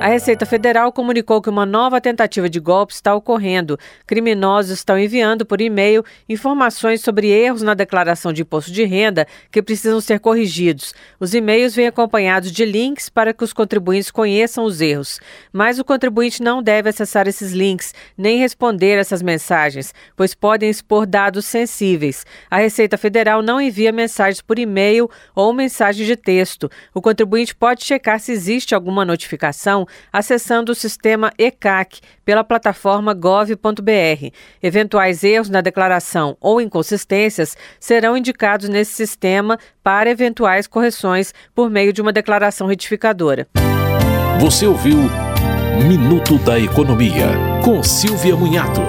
A Receita Federal comunicou que uma nova tentativa de golpe está ocorrendo. Criminosos estão enviando por e-mail informações sobre erros na declaração de imposto de renda que precisam ser corrigidos. Os e-mails vêm acompanhados de links para que os contribuintes conheçam os erros. Mas o contribuinte não deve acessar esses links nem responder essas mensagens, pois podem expor dados sensíveis. A Receita Federal não envia mensagens por e-mail ou mensagem de texto. O contribuinte pode checar se existe alguma notificação acessando o sistema ECAC pela plataforma gov.br. Eventuais erros na declaração ou inconsistências serão indicados nesse sistema para eventuais correções por meio de uma declaração retificadora. Você ouviu Minuto da Economia, com Silvia Munhato.